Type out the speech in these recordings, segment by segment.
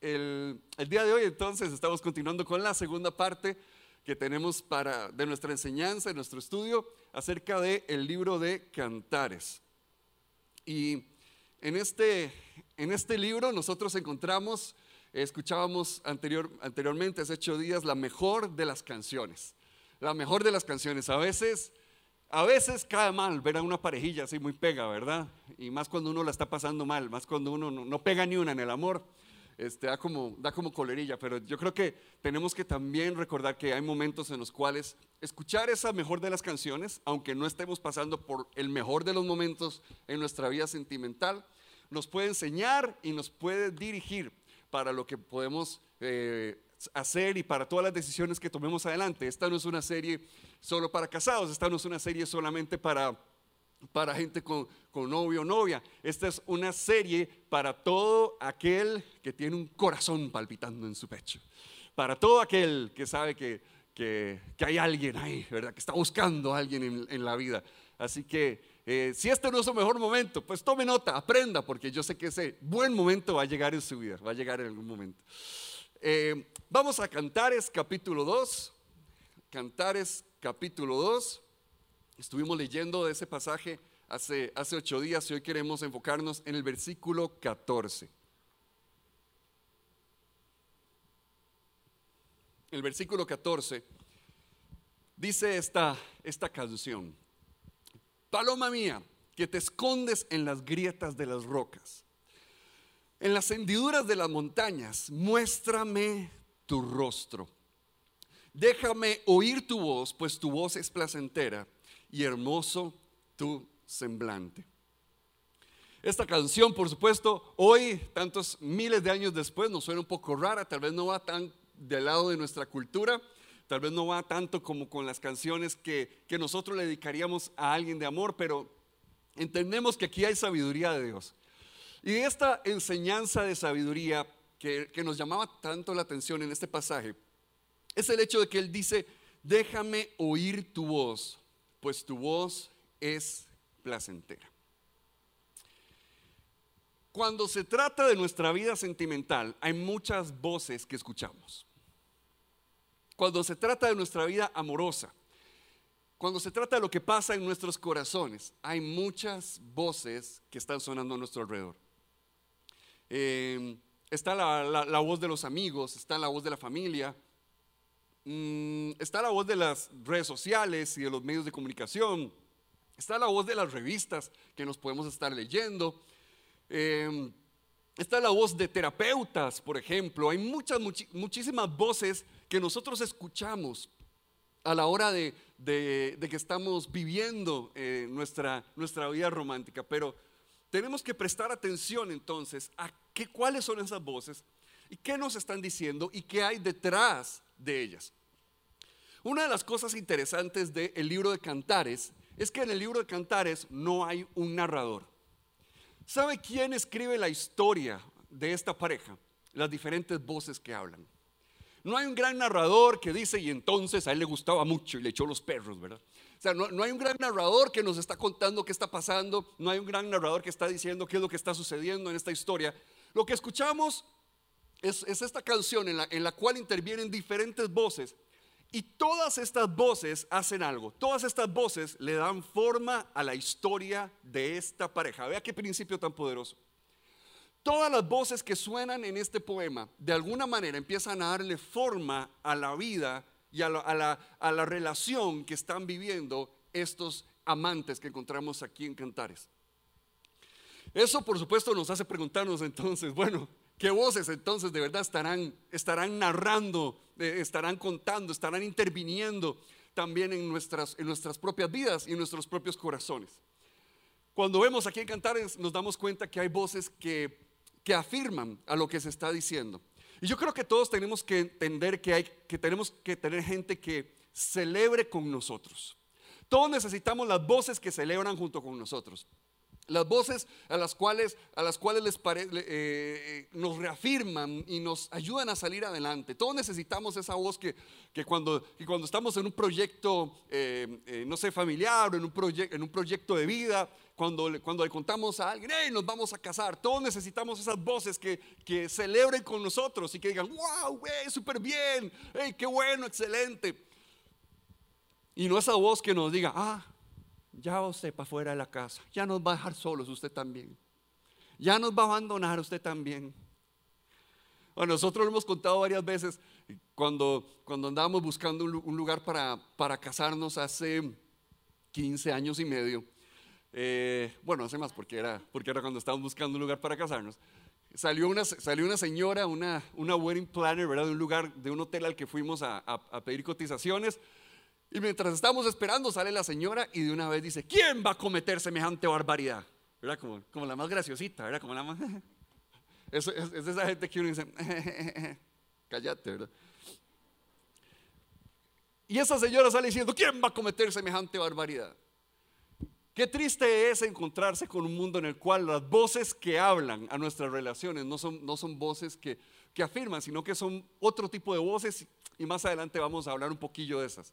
el, día de hoy entonces estamos continuando con la segunda parte que tenemos para, de nuestra enseñanza, de nuestro estudio acerca del el libro de Cantares. Y en este, en este libro nosotros encontramos, escuchábamos anterior, anteriormente, hace ocho días, la mejor de las canciones. La mejor de las canciones. A veces a veces cae mal ver a una parejilla así muy pega, ¿verdad? Y más cuando uno la está pasando mal, más cuando uno no, pega ni una en el amor, este, da, como, da como colerilla. Pero yo creo que tenemos que también recordar que hay momentos en los cuales escuchar esa mejor de las canciones, aunque no estemos pasando por el mejor de los momentos en nuestra vida sentimental, nos puede enseñar y nos puede dirigir para lo que podemos eh, hacer y para todas las decisiones que tomemos adelante. Esta no es una serie solo para casados, esta no es una serie solamente para, para gente con, con novio o novia, esta es una serie para todo aquel que tiene un corazón palpitando en su pecho, para todo aquel que sabe que, que, hay alguien ahí, ¿verdad? Que está buscando a alguien en, la vida. Así que eh, si este no es su mejor momento, pues tome nota, aprenda, porque yo sé que ese buen momento va a llegar en su vida, va a llegar en algún momento. Eh, vamos a Cantares capítulo 2. Cantares capítulo 2. Estuvimos leyendo de ese pasaje hace, hace ocho días y hoy queremos enfocarnos en el versículo 14. El versículo 14 dice esta, esta canción. Paloma mía, que te escondes en las grietas de las rocas en las hendiduras de las montañas, muéstrame tu rostro. Déjame oír tu voz, pues tu voz es placentera y hermoso tu semblante. Esta canción, por supuesto, hoy, tantos miles de años después, nos suena un poco rara, tal vez no va tan del lado de nuestra cultura, tal vez no va tanto como con las canciones que, que nosotros le dedicaríamos a alguien de amor, pero entendemos que aquí hay sabiduría de Dios. Y esta enseñanza de sabiduría que, nos llamaba tanto la atención en este pasaje es el hecho de que él dice, déjame oír tu voz, pues tu voz es placentera. Cuando se trata de nuestra vida sentimental, hay muchas voces que escuchamos. Cuando se trata de nuestra vida amorosa, cuando se trata de lo que pasa en nuestros corazones, hay muchas voces que están sonando a nuestro alrededor. Em, está la, voz de los amigos, está la voz de la familia, mm, está la voz de las redes sociales y de los medios de comunicación, está la voz de las revistas que nos podemos estar leyendo, em, está la voz de terapeutas, por ejemplo. Hay muchas, muchísimas voces que nosotros escuchamos a la hora de, que estamos viviendo eh, nuestra, nuestra vida romántica, pero tenemos que prestar atención entonces a qué, cuáles son esas voces y qué nos están diciendo y qué hay detrás de ellas. Una de las cosas interesantes del libro de Cantares es que en el libro de Cantares no hay un narrador. ¿Sabe quién escribe la historia de esta pareja? Las diferentes voces que hablan. No hay un gran narrador que dice, y entonces a él le gustaba mucho y le echó los perros, ¿verdad? O sea, no, hay un gran narrador que nos está contando qué está pasando, no hay un gran narrador que está diciendo qué es lo que está sucediendo en esta historia. Lo que escuchamos es, esta canción en la, en la cual intervienen diferentes voces y todas estas voces hacen algo. Todas estas voces le dan forma a la historia de esta pareja. Vea qué principio tan poderoso. Todas las voces que suenan en este poema, de alguna manera empiezan a darle forma a la vida y a la, relación que están viviendo estos amantes que encontramos aquí en Cantares. Eso por supuesto nos hace preguntarnos entonces, bueno, ¿qué voces entonces de verdad estarán, estarán narrando, eh, estarán contando, estarán interviniendo también en nuestras, en nuestras propias vidas y en nuestros propios corazones? Cuando vemos aquí en Cantares nos damos cuenta que hay voces que, que afirman a lo que se está diciendo. Y yo creo que todos tenemos que entender que, hay, que tenemos que tener gente que celebre con nosotros. Todos necesitamos las voces que celebran junto con nosotros. Las voces a las cuales, a las cuales les eh, eh, nos reafirman y nos ayudan a salir adelante. Todos necesitamos esa voz que, que, cuando, cuando estamos en un proyecto, eh, no sé, familiar o en un, en un proyecto de vida, cuando, cuando le contamos a alguien, hey, nos vamos a casar, todos necesitamos esas voces que, que celebren con nosotros y que digan, wow, güey, súper bien, hey, qué bueno, excelente. Y no esa voz que nos diga, ah, ya usted para fuera de la casa, ya nos va a dejar solos usted también, ya nos va a abandonar usted también. Bueno, nosotros lo hemos contado varias veces cuando, cuando andábamos buscando un, lugar para, para casarnos hace 15 años y medio. Eh, bueno, hace más porque era, porque era cuando estábamos buscando un lugar para casarnos. Salió una, salió una señora, una, una wedding planner, ¿verdad? De un lugar, de un hotel al que fuimos a, a pedir cotizaciones. Y mientras estamos esperando, sale la señora y de una vez dice, ¿quién va a cometer semejante barbaridad? ¿Verdad? Como, como la más graciosita, ¿verdad? Como la más... Es, es esa gente que uno dice, cállate, ¿verdad? Y esa señora sale diciendo, ¿quién va a cometer semejante barbaridad? Qué triste es encontrarse con un mundo en el cual las voces que hablan a nuestras relaciones no son, no son voces que, que afirman, sino que son otro tipo de voces y más adelante vamos a hablar un poquillo de esas.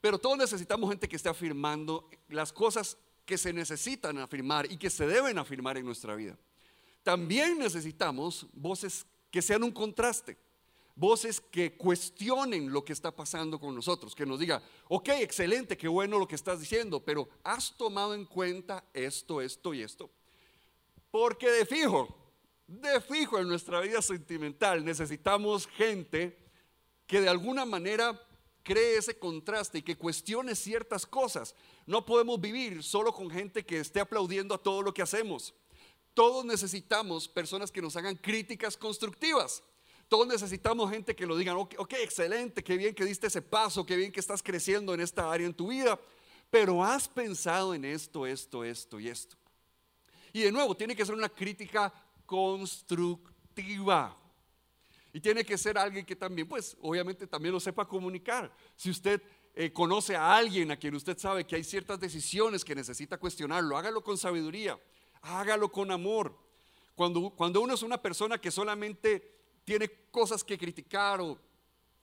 Pero todos necesitamos gente que esté afirmando las cosas que se necesitan afirmar y que se deben afirmar en nuestra vida. También necesitamos voces que sean un contraste, voces que cuestionen lo que está pasando con nosotros, que nos diga, ok, excelente, qué bueno lo que estás diciendo, pero has tomado en cuenta esto, esto y esto. Porque de fijo, de fijo en nuestra vida sentimental necesitamos gente que de alguna manera cree ese contraste y que cuestione ciertas cosas. No podemos vivir solo con gente que esté aplaudiendo a todo lo que hacemos. Todos necesitamos personas que nos hagan críticas constructivas. Todos necesitamos gente que lo digan, ok, excelente, qué bien que diste ese paso, qué bien que estás creciendo en esta área en tu vida, pero has pensado en esto, esto, esto y esto. Y de nuevo, tiene que ser una crítica constructiva. Y tiene que ser alguien que también, pues, obviamente también lo sepa comunicar. Si usted eh, conoce a alguien a quien usted sabe que hay ciertas decisiones que necesita cuestionarlo, hágalo con sabiduría, hágalo con amor. Cuando, cuando uno es una persona que solamente tiene cosas que criticar o,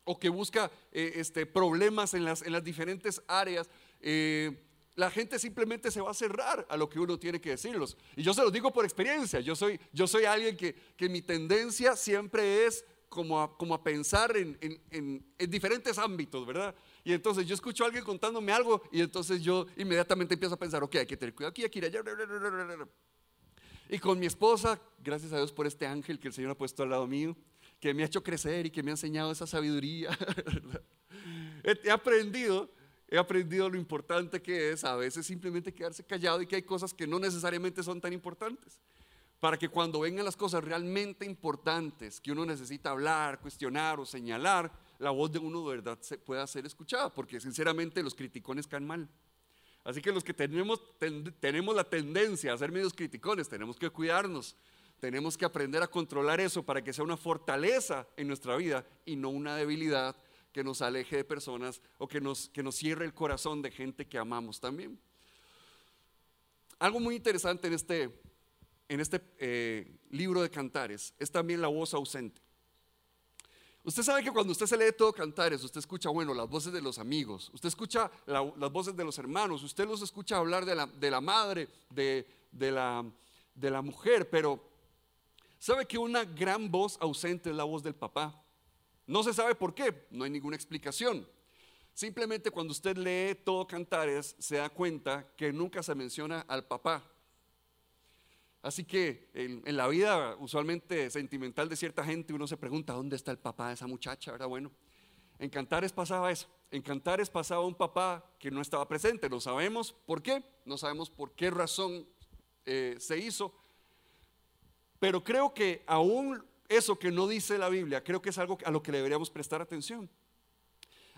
o que busca eh, este, problemas en las, en las diferentes áreas, eh, la gente simplemente se va a cerrar a lo que uno tiene que decirlos. Y yo se lo digo por experiencia, yo soy, yo soy alguien que, que mi tendencia siempre es como a, pensar en, diferentes ámbitos, ¿verdad? Y entonces yo escucho a alguien contándome algo y entonces yo inmediatamente empiezo a pensar, ok, hay que tener cuidado aquí, aquí, allá. Y con mi esposa, gracias a Dios por este ángel que el Señor ha puesto al lado mío, que me ha hecho crecer y que me ha enseñado esa sabiduría. he aprendido, he aprendido lo importante que es a veces simplemente quedarse callado y que hay cosas que no necesariamente son tan importantes para que cuando vengan las cosas realmente importantes que uno necesita hablar, cuestionar o señalar, la voz de uno de verdad se pueda ser escuchada, porque sinceramente los criticones caen mal. Así que los que tenemos, tenemos la tendencia a ser medios criticones, tenemos que cuidarnos, tenemos que aprender a controlar eso para que sea una fortaleza en nuestra vida y no una debilidad que nos aleje de personas o que nos, que nos cierre el corazón de gente que amamos también. Algo muy interesante en este, en este eh, libro de cantares es también la voz ausente. Usted sabe que cuando usted se lee todo cantares, usted escucha, bueno, las voces de los amigos, usted escucha las voces de los hermanos, usted los escucha hablar de la, madre, de, de, la, de la mujer, pero sabe que una gran voz ausente es la voz del papá. No se sabe por qué, no hay ninguna explicación. Simplemente cuando usted lee todo cantares, se da cuenta que nunca se menciona al papá. Así que en, la vida usualmente sentimental de cierta gente uno se pregunta, ¿dónde está el papá de esa muchacha? ¿Verdad? Bueno, en Cantares pasaba eso. En Cantares pasaba un papá que no estaba presente. No sabemos por qué, no sabemos por qué razón eh, se hizo. Pero creo que aún eso que no dice la Biblia, creo que es algo a lo que deberíamos prestar atención.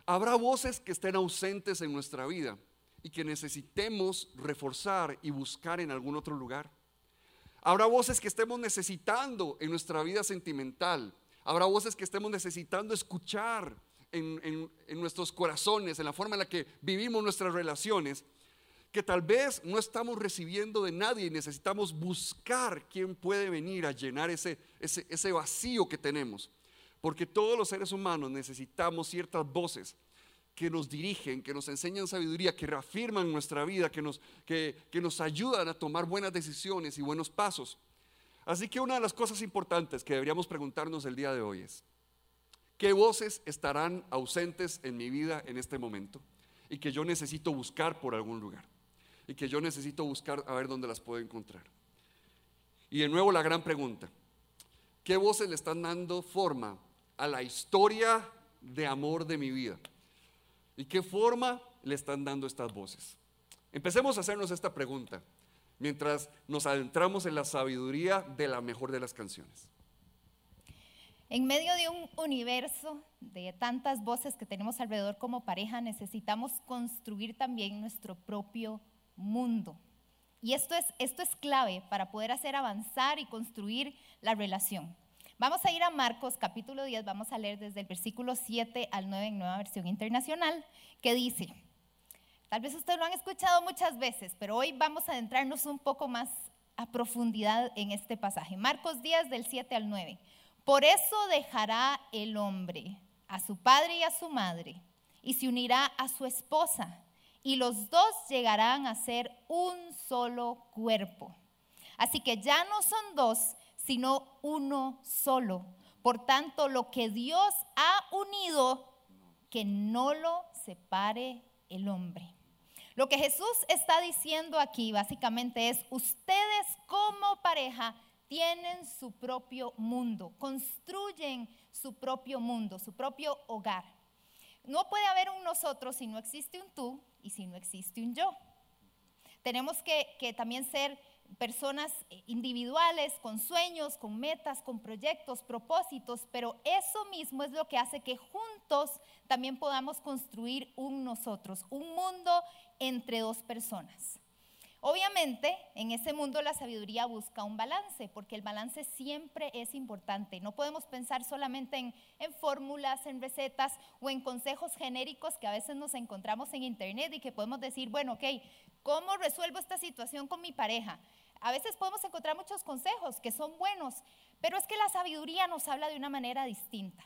Habrá voces que estén ausentes en nuestra vida y que necesitemos reforzar y buscar en algún otro lugar. Habrá voces que estemos necesitando en nuestra vida sentimental. Habrá voces que estemos necesitando escuchar en, nuestros corazones, en la forma en la que vivimos nuestras relaciones, que tal vez no estamos recibiendo de nadie y necesitamos buscar quién puede venir a llenar ese, ese, ese vacío que tenemos. Porque todos los seres humanos necesitamos ciertas voces que nos dirigen, que nos enseñan sabiduría, que reafirman nuestra vida, que nos, que, que nos ayudan a tomar buenas decisiones y buenos pasos. Así que una de las cosas importantes que deberíamos preguntarnos el día de hoy es, ¿qué voces estarán ausentes en mi vida en este momento? Y que yo necesito buscar por algún lugar. Y que yo necesito buscar a ver dónde las puedo encontrar. Y de nuevo la gran pregunta, ¿qué voces le están dando forma a la historia de amor de mi vida? ¿Y qué forma le están dando estas voces? Empecemos a hacernos esta pregunta mientras nos adentramos en la sabiduría de la mejor de las canciones. En medio de un universo de tantas voces que tenemos alrededor como pareja, necesitamos construir también nuestro propio mundo. Y esto es, esto es clave para poder hacer avanzar y construir la relación. Vamos a ir a Marcos capítulo 10, vamos a leer desde el versículo 7 al 9 en nueva versión internacional, que dice, Tal vez ustedes lo han escuchado muchas veces, pero hoy vamos a adentrarnos un poco más a profundidad en este pasaje. Marcos 10 del 7 al 9. Por eso dejará el hombre a su padre y a su madre y se unirá a su esposa y los dos llegarán a ser un solo cuerpo. Así que ya no son dos, sino uno solo. Por tanto, lo que Dios ha unido, que no lo separe el hombre. Lo que Jesús está diciendo aquí básicamente es, ustedes como pareja tienen su propio mundo, construyen su propio mundo, su propio hogar. No puede haber un nosotros si no existe un tú y si no existe un yo. Tenemos que, que también ser personas individuales, con sueños, con metas, con proyectos, propósitos, pero eso mismo es lo que hace que juntos también podamos construir un nosotros, un mundo entre dos personas. Obviamente, en ese mundo la sabiduría busca un balance, porque el balance siempre es importante. No podemos pensar solamente en, en, fórmulas, en recetas o en consejos genéricos que a veces nos encontramos en internet y que podemos decir, bueno, ok, ¿cómo resuelvo esta situación con mi pareja? A veces podemos encontrar muchos consejos que son buenos, pero es que la sabiduría nos habla de una manera distinta.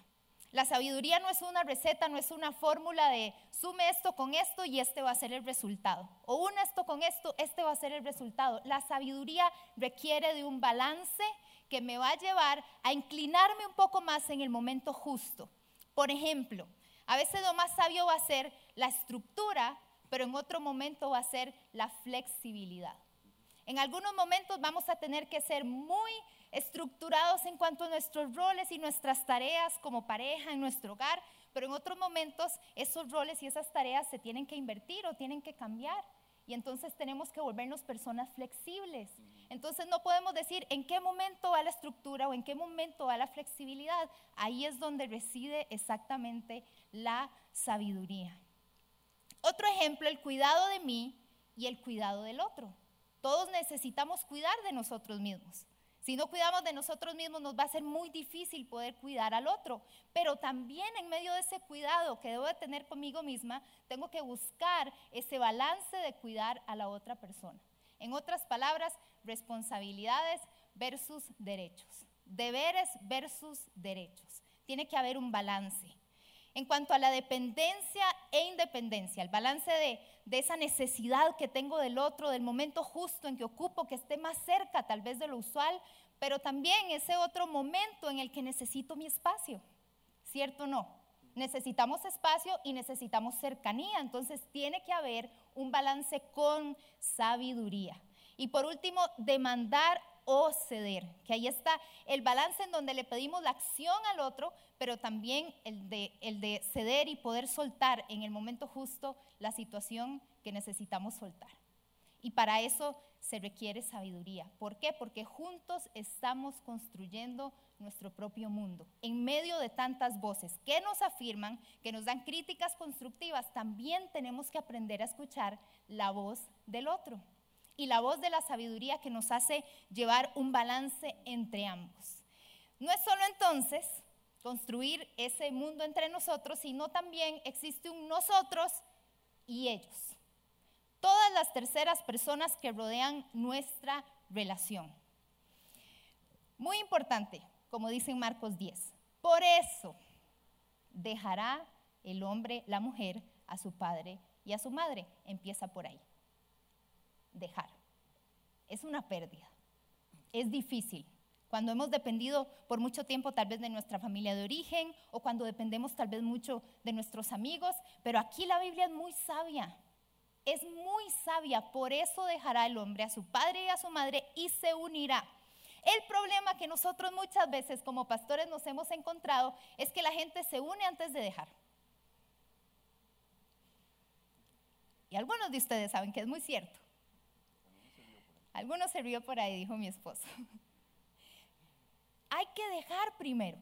La sabiduría no es una receta, no es una fórmula de sume esto con esto y este va a ser el resultado. O une esto con esto, este va a ser el resultado. La sabiduría requiere de un balance que me va a llevar a inclinarme un poco más en el momento justo. Por ejemplo, a veces lo más sabio va a ser la estructura, pero en otro momento va a ser la flexibilidad. En algunos momentos vamos a tener que ser muy estructurados en cuanto a nuestros roles y nuestras tareas como pareja en nuestro hogar, pero en otros momentos esos roles y esas tareas se tienen que invertir o tienen que cambiar. Y entonces tenemos que volvernos personas flexibles. Entonces no podemos decir en qué momento va la estructura o en qué momento va la flexibilidad. Ahí es donde reside exactamente la sabiduría. Otro ejemplo, el cuidado de mí y el cuidado del otro. Todos necesitamos cuidar de nosotros mismos. Si no cuidamos de nosotros mismos, nos va a ser muy difícil poder cuidar al otro. Pero también en medio de ese cuidado que debo de tener conmigo misma, tengo que buscar ese balance de cuidar a la otra persona. En otras palabras, responsabilidades versus derechos. Deberes versus derechos. Tiene que haber un balance. En cuanto a la dependencia e independencia, el balance de, esa necesidad que tengo del otro, del momento justo en que ocupo, que esté más cerca tal vez de lo usual, pero también ese otro momento en el que necesito mi espacio, ¿cierto o no? Necesitamos espacio y necesitamos cercanía, entonces tiene que haber un balance con sabiduría. Y por último, demandar o ceder, que ahí está el balance en donde le pedimos la acción al otro, pero también el de, el de ceder y poder soltar en el momento justo la situación que necesitamos soltar. Y para eso se requiere sabiduría. ¿Por qué? Porque juntos estamos construyendo nuestro propio mundo. En medio de tantas voces que nos afirman, que nos dan críticas constructivas, también tenemos que aprender a escuchar la voz del otro y la voz de la sabiduría que nos hace llevar un balance entre ambos. No es solo entonces construir ese mundo entre nosotros, sino también existe un nosotros y ellos. todas las terceras personas que rodean nuestra relación. Muy importante, como dice en Marcos 10. Por eso dejará el hombre, la mujer, a su padre y a su madre. Empieza por ahí. Dejar. Es una pérdida. Es difícil. Cuando hemos dependido por mucho tiempo tal vez de nuestra familia de origen o cuando dependemos tal vez mucho de nuestros amigos, pero aquí la Biblia es muy sabia. Es muy sabia, por eso dejará el hombre a su padre y a su madre y se unirá. El problema que nosotros muchas veces como pastores nos hemos encontrado es que la gente se une antes de dejar. Y algunos de ustedes saben que es muy cierto. Algunos se por ahí, dijo mi esposo. Hay que dejar primero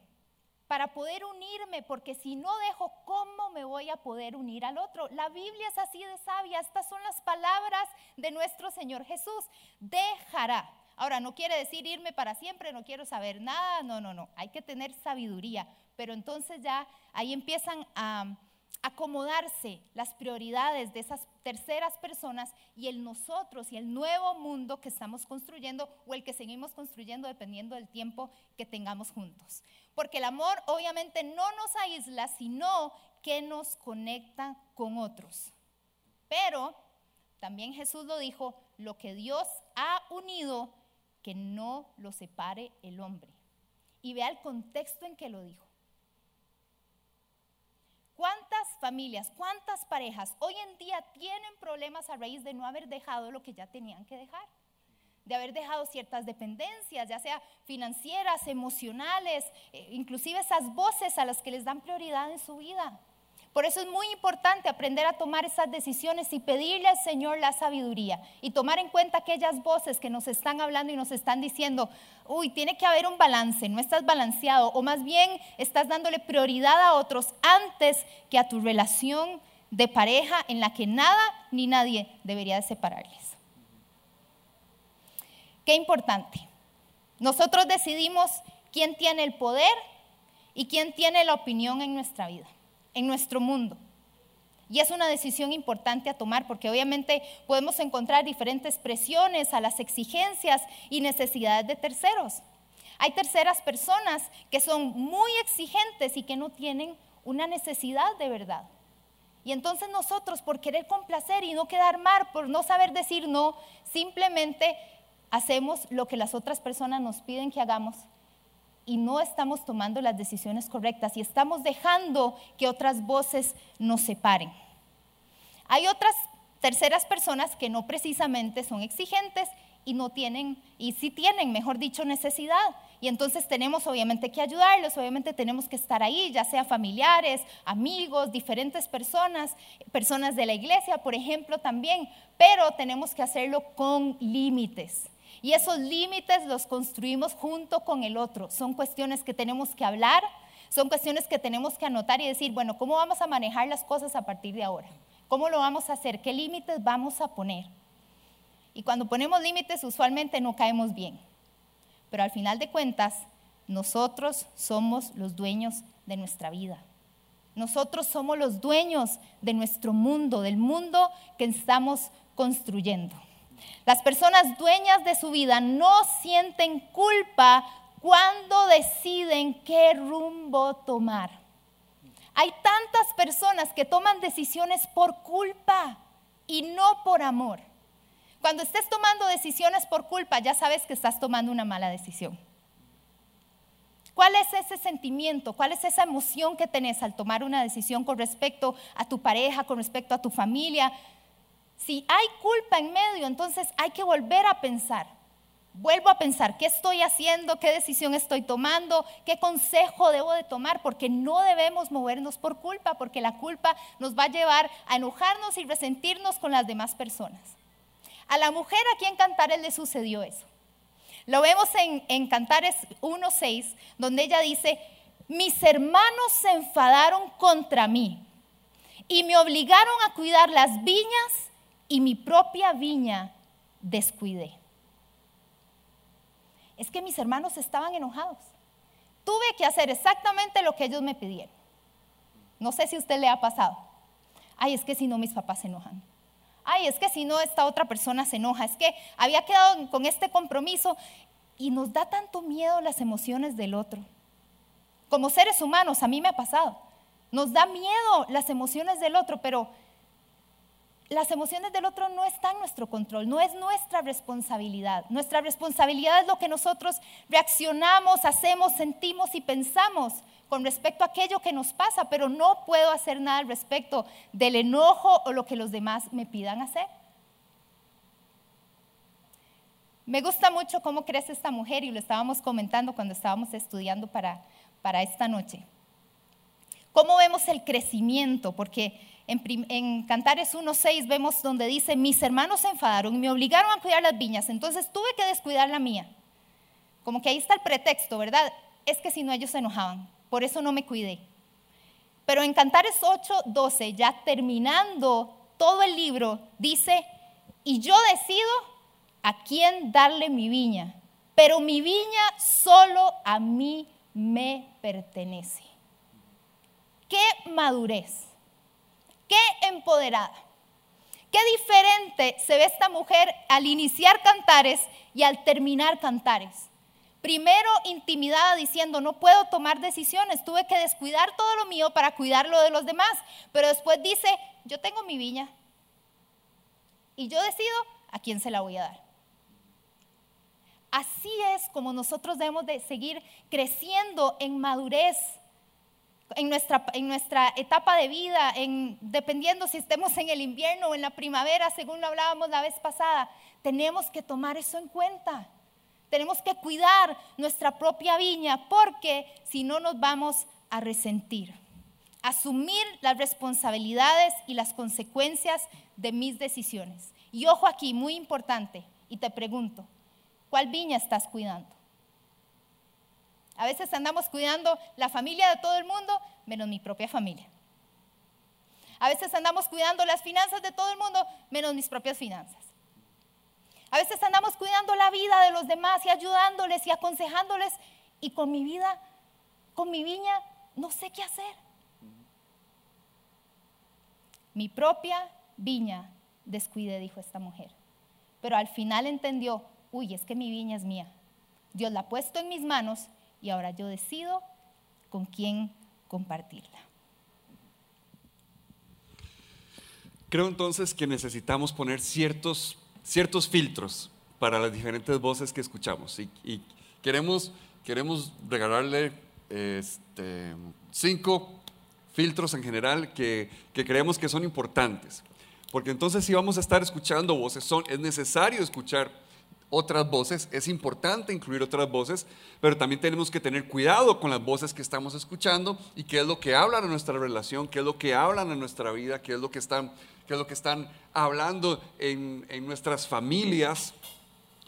para poder unirme, porque si no dejo, ¿cómo me voy a poder unir al otro? La Biblia es así de sabia, estas son las palabras de nuestro Señor Jesús. Dejará. Ahora, no quiere decir irme para siempre, no quiero saber nada, no, no, no, hay que tener sabiduría, pero entonces ya ahí empiezan a acomodarse las prioridades de esas terceras personas y el nosotros y el nuevo mundo que estamos construyendo o el que seguimos construyendo dependiendo del tiempo que tengamos juntos. Porque el amor obviamente no nos aísla, sino que nos conecta con otros. Pero también Jesús lo dijo, lo que Dios ha unido, que no lo separe el hombre. Y vea el contexto en que lo dijo. ¿Cuántas familias, cuántas parejas hoy en día tienen problemas a raíz de no haber dejado lo que ya tenían que dejar? De haber dejado ciertas dependencias, ya sea financieras, emocionales, eh, inclusive esas voces a las que les dan prioridad en su vida. Por eso es muy importante aprender a tomar esas decisiones y pedirle al Señor la sabiduría y tomar en cuenta aquellas voces que nos están hablando y nos están diciendo, uy, tiene que haber un balance, no estás balanceado o más bien estás dándole prioridad a otros antes que a tu relación de pareja en la que nada ni nadie debería de separarles. Qué importante. Nosotros decidimos quién tiene el poder y quién tiene la opinión en nuestra vida en nuestro mundo. Y es una decisión importante a tomar porque obviamente podemos encontrar diferentes presiones a las exigencias y necesidades de terceros. Hay terceras personas que son muy exigentes y que no tienen una necesidad de verdad. Y entonces nosotros, por querer complacer y no quedar mal, por no saber decir no, simplemente hacemos lo que las otras personas nos piden que hagamos y no estamos tomando las decisiones correctas y estamos dejando que otras voces nos separen. Hay otras terceras personas que no precisamente son exigentes y no tienen, y sí tienen, mejor dicho, necesidad. Y entonces tenemos obviamente que ayudarlos, obviamente tenemos que estar ahí, ya sea familiares, amigos, diferentes personas, personas de la iglesia, por ejemplo, también, pero tenemos que hacerlo con límites. Y esos límites los construimos junto con el otro. Son cuestiones que tenemos que hablar, son cuestiones que tenemos que anotar y decir, bueno, ¿cómo vamos a manejar las cosas a partir de ahora? ¿Cómo lo vamos a hacer? ¿Qué límites vamos a poner? Y cuando ponemos límites usualmente no caemos bien. Pero al final de cuentas, nosotros somos los dueños de nuestra vida. Nosotros somos los dueños de nuestro mundo, del mundo que estamos construyendo. Las personas dueñas de su vida no sienten culpa cuando deciden qué rumbo tomar. Hay tantas personas que toman decisiones por culpa y no por amor. Cuando estés tomando decisiones por culpa, ya sabes que estás tomando una mala decisión. ¿Cuál es ese sentimiento? ¿Cuál es esa emoción que tenés al tomar una decisión con respecto a tu pareja, con respecto a tu familia, si hay culpa en medio, entonces hay que volver a pensar. Vuelvo a pensar, ¿qué estoy haciendo? ¿Qué decisión estoy tomando? ¿Qué consejo debo de tomar? Porque no debemos movernos por culpa, porque la culpa nos va a llevar a enojarnos y resentirnos con las demás personas. A la mujer aquí en Cantares le sucedió eso. Lo vemos en, en Cantares 1.6, donde ella dice, mis hermanos se enfadaron contra mí y me obligaron a cuidar las viñas y mi propia viña descuidé. Es que mis hermanos estaban enojados. Tuve que hacer exactamente lo que ellos me pidieron. No sé si a usted le ha pasado. Ay, es que si no mis papás se enojan. ay, es que si no, esta otra persona se enoja, es que había quedado con este compromiso y nos da tanto miedo las emociones del otro. Como seres humanos, a mí me ha pasado, nos da miedo las emociones del otro, pero las emociones del otro no están en nuestro control, no es nuestra responsabilidad. Nuestra responsabilidad es lo que nosotros reaccionamos, hacemos, sentimos y pensamos con respecto a aquello que nos pasa, pero no puedo hacer nada al respecto del enojo o lo que los demás me pidan hacer. Me gusta mucho cómo crece esta mujer y lo estábamos comentando cuando estábamos estudiando para, para esta noche. ¿Cómo vemos el crecimiento? Porque en, Cantares 1.6 vemos donde dice, mis hermanos se enfadaron y me obligaron a cuidar las viñas, entonces tuve que descuidar la mía. Como que ahí está el pretexto, ¿verdad? Es que si no ellos se enojaban, por eso no me cuidé. Pero en Cantares 8.12, ya terminando todo el libro, dice, y yo decido a quién darle mi viña, pero mi viña solo a mí me pertenece. ¡Qué madurez! Qué empoderada. Qué diferente se ve esta mujer al iniciar cantares y al terminar cantares. Primero intimidada diciendo, no puedo tomar decisiones, tuve que descuidar todo lo mío para cuidar lo de los demás. Pero después dice, yo tengo mi viña y yo decido a quién se la voy a dar. Así es como nosotros debemos de seguir creciendo en madurez en nuestra, en nuestra etapa de vida, en, dependiendo si estemos en el invierno o en la primavera, según lo hablábamos la vez pasada, tenemos que tomar eso en cuenta. Tenemos que cuidar nuestra propia viña porque si no nos vamos a resentir. Asumir las responsabilidades y las consecuencias de mis decisiones. Y ojo aquí, muy importante, y te pregunto, ¿cuál viña estás cuidando? A veces andamos cuidando la familia de todo el mundo, menos mi propia familia. A veces andamos cuidando las finanzas de todo el mundo, menos mis propias finanzas. A veces andamos cuidando la vida de los demás y ayudándoles y aconsejándoles y con mi vida, con mi viña, no sé qué hacer. Mi propia viña descuide, dijo esta mujer. Pero al final entendió, uy, es que mi viña es mía. Dios la ha puesto en mis manos y ahora yo decido con quién compartirla. Creo entonces que necesitamos poner ciertos, ciertos filtros para las diferentes voces que escuchamos y, queremos, queremos regalarle este, cinco filtros en general que, que creemos que son importantes. Porque entonces si vamos a estar escuchando voces, son, es necesario escuchar otras voces, es importante incluir otras voces, pero también tenemos que tener cuidado con las voces que estamos escuchando y qué es lo que hablan en nuestra relación, qué es lo que hablan en nuestra vida, qué es lo que están, qué es lo que están hablando en, nuestras familias,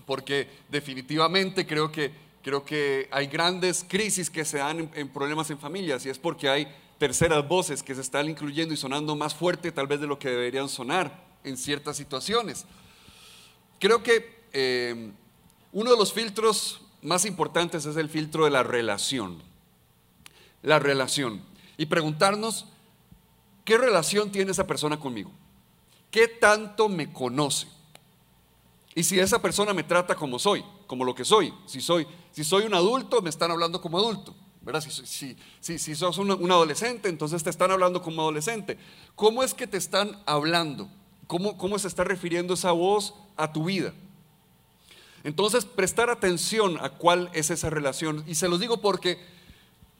porque definitivamente creo que, creo que hay grandes crisis que se dan en, en problemas en familias y es porque hay terceras voces que se están incluyendo y sonando más fuerte tal vez de lo que deberían sonar en ciertas situaciones. Creo que eh, uno de los filtros más importantes es el filtro de la relación. La relación. Y preguntarnos, ¿qué relación tiene esa persona conmigo? ¿Qué tanto me conoce? Y si esa persona me trata como soy, como lo que soy, si soy, si soy un adulto, me están hablando como adulto. ¿verdad? Si, si, si, sos un, un, adolescente, entonces te están hablando como adolescente. ¿Cómo es que te están hablando? ¿Cómo, cómo se está refiriendo esa voz a tu vida? Entonces, prestar atención a cuál es esa relación. Y se los digo porque,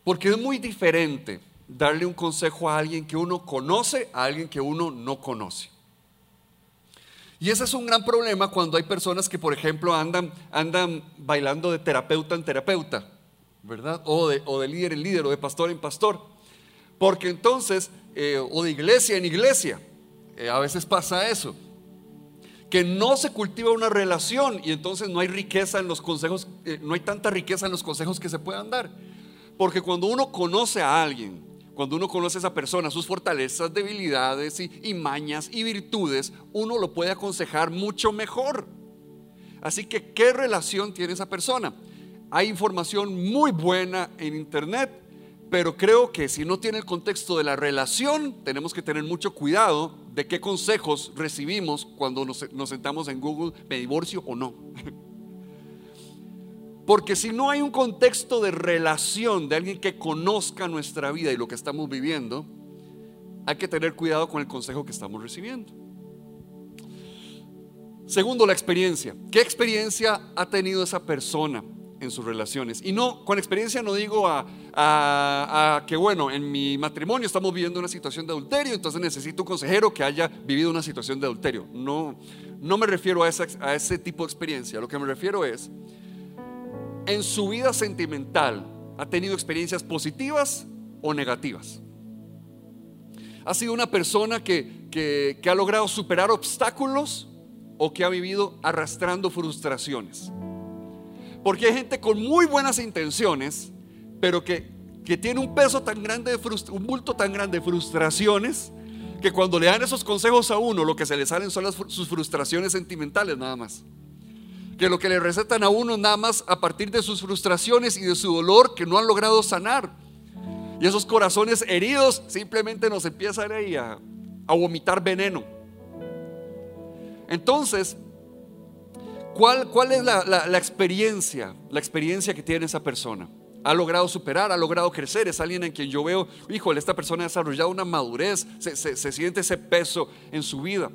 porque es muy diferente darle un consejo a alguien que uno conoce a alguien que uno no conoce. Y ese es un gran problema cuando hay personas que, por ejemplo, andan, andan bailando de terapeuta en terapeuta, ¿verdad? O de, o de líder en líder, o de pastor en pastor. Porque entonces, eh, o de iglesia en iglesia, eh, a veces pasa eso que no se cultiva una relación y entonces no hay riqueza en los consejos, eh, no hay tanta riqueza en los consejos que se puedan dar. Porque cuando uno conoce a alguien, cuando uno conoce a esa persona, sus fortalezas, debilidades y, y mañas y virtudes, uno lo puede aconsejar mucho mejor. Así que, ¿qué relación tiene esa persona? Hay información muy buena en internet, pero creo que si no tiene el contexto de la relación, tenemos que tener mucho cuidado de qué consejos recibimos cuando nos, sentamos en Google, me divorcio o no. Porque si no hay un contexto de relación de alguien que conozca nuestra vida y lo que estamos viviendo, hay que tener cuidado con el consejo que estamos recibiendo. Segundo, la experiencia. ¿Qué experiencia ha tenido esa persona en sus relaciones? Y no, con experiencia no digo a, que, bueno, en mi matrimonio estamos viviendo una situación de adulterio, entonces necesito un consejero que haya vivido una situación de adulterio. No, no me refiero a, a ese tipo de experiencia. Lo que me refiero es, en su vida sentimental, ¿ha tenido experiencias positivas o negativas? ¿Ha sido una persona que, que ha logrado superar obstáculos o que ha vivido arrastrando frustraciones. Porque hay gente con muy buenas intenciones, pero que, que tiene un peso tan grande, de un bulto tan grande de frustraciones, que cuando le dan esos consejos a uno, lo que se le salen son sus frustraciones sentimentales nada más. Que lo que le recetan a uno nada más a partir de sus frustraciones y de su dolor que no han logrado sanar. Y esos corazones heridos simplemente nos empiezan ahí a, a vomitar veneno. Entonces, ¿cuál, cuál es la, experiencia? La experiencia que tiene esa persona. Ha logrado superar, ha logrado crecer, es alguien en quien yo veo, híjole, esta persona ha desarrollado una madurez, se, siente ese peso en su vida.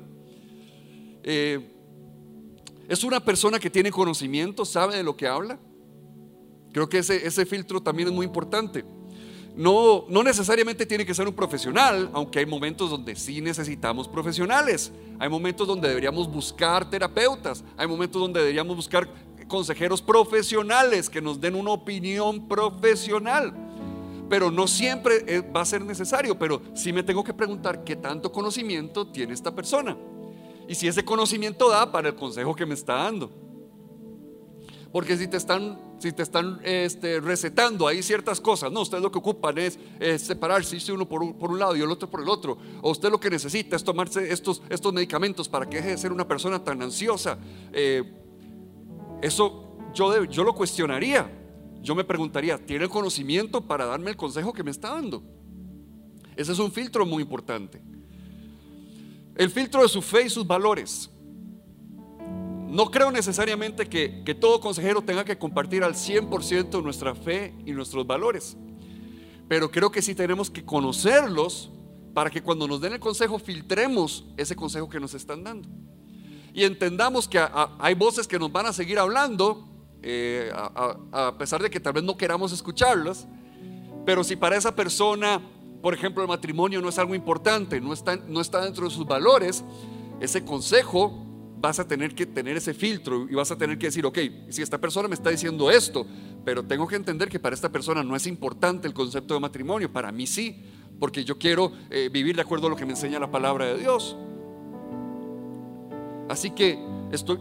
Eh, es una persona que tiene conocimiento, sabe de lo que habla. Creo que ese, ese filtro también es muy importante. No, no necesariamente tiene que ser un profesional, aunque hay momentos donde sí necesitamos profesionales. Hay momentos donde deberíamos buscar terapeutas. Hay momentos donde deberíamos buscar consejeros profesionales que nos den una opinión profesional. Pero no siempre eh, va a ser necesario, pero sí me tengo que preguntar qué tanto conocimiento tiene esta persona. Y si ese conocimiento da para el consejo que me está dando. Porque si te están, si te están este, recetando ahí ciertas cosas, no, ustedes lo que ocupan es, separarse, uno por un, lado y el otro por el otro. O usted lo que necesita es tomarse estos, estos medicamentos para que deje de ser una persona tan ansiosa. Eh, eso yo, yo lo cuestionaría. Yo me preguntaría, ¿tiene el conocimiento para darme el consejo que me está dando? Ese es un filtro muy importante. El filtro de su fe y sus valores. No creo necesariamente que, todo consejero tenga que compartir al 100% nuestra fe y nuestros valores, pero creo que sí tenemos que conocerlos para que cuando nos den el consejo filtremos ese consejo que nos están dando. Y entendamos que hay voces que nos van a seguir hablando, eh, a, pesar de que tal vez no queramos escucharlas, pero si para esa persona, por ejemplo, el matrimonio no es algo importante, no está, no está dentro de sus valores, ese consejo vas a tener que tener ese filtro y vas a tener que decir, ok, si esta persona me está diciendo esto, pero tengo que entender que para esta persona no es importante el concepto de matrimonio, para mí sí, porque yo quiero eh, vivir de acuerdo a lo que me enseña la palabra de Dios. Así que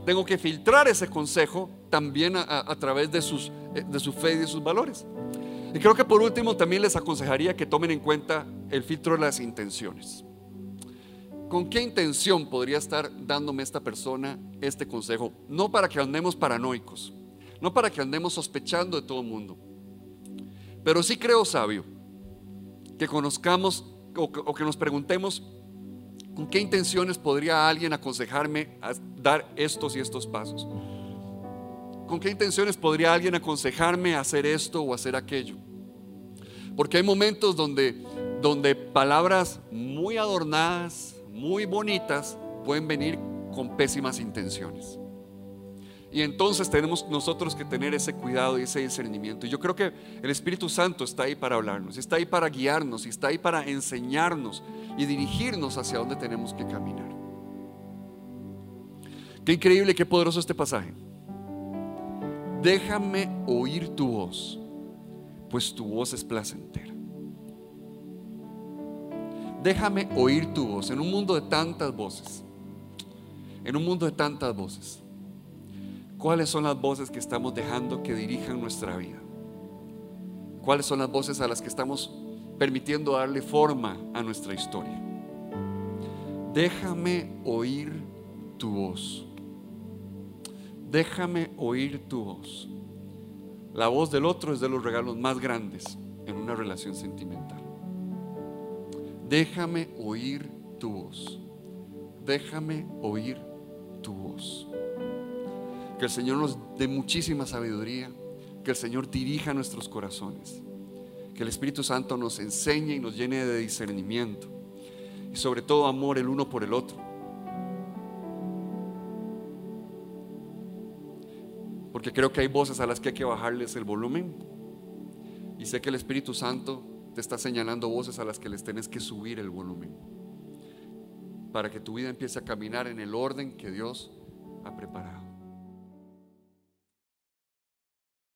tengo que filtrar ese consejo también a, través de, sus, eh, de su fe y de sus valores. Y creo que por último también les aconsejaría que tomen en cuenta el filtro de las intenciones. ¿Con qué intención podría estar dándome esta persona este consejo? No para que andemos paranoicos, no para que andemos sospechando de todo el mundo, pero sí creo sabio que conozcamos o que, nos preguntemos con qué intenciones podría alguien aconsejarme dar estos y estos pasos. ¿Con qué intenciones podría alguien aconsejarme hacer esto o hacer aquello? Porque hay momentos donde, donde palabras muy adornadas, muy bonitas pueden venir con pésimas intenciones. Y entonces tenemos nosotros que tener ese cuidado y ese discernimiento. Y yo creo que el Espíritu Santo está ahí para hablarnos, está ahí para guiarnos, está ahí para enseñarnos y dirigirnos hacia donde tenemos que caminar. Qué increíble, qué poderoso este pasaje. Déjame oír tu voz, pues tu voz es placentera déjame oír tu voz en un mundo de tantas voces. En un mundo de tantas voces. ¿Cuáles son las voces que estamos dejando que dirijan nuestra vida? ¿Cuáles son las voces a las que estamos permitiendo darle forma a nuestra historia? Déjame oír tu voz. Déjame oír tu voz. La voz del otro es de los regalos más grandes en una relación sentimental. Déjame oír tu voz. Déjame oír tu voz. Que el Señor nos dé muchísima sabiduría, que el Señor dirija nuestros corazones, que el Espíritu Santo nos enseñe y nos llene de discernimiento y sobre todo amor el uno por el otro. Porque creo que hay voces a las que hay que bajarles el volumen y sé que el Espíritu Santo te está señalando voces a las que les tienes que subir el volumen para que tu vida empiece a caminar en el orden que Dios ha preparado.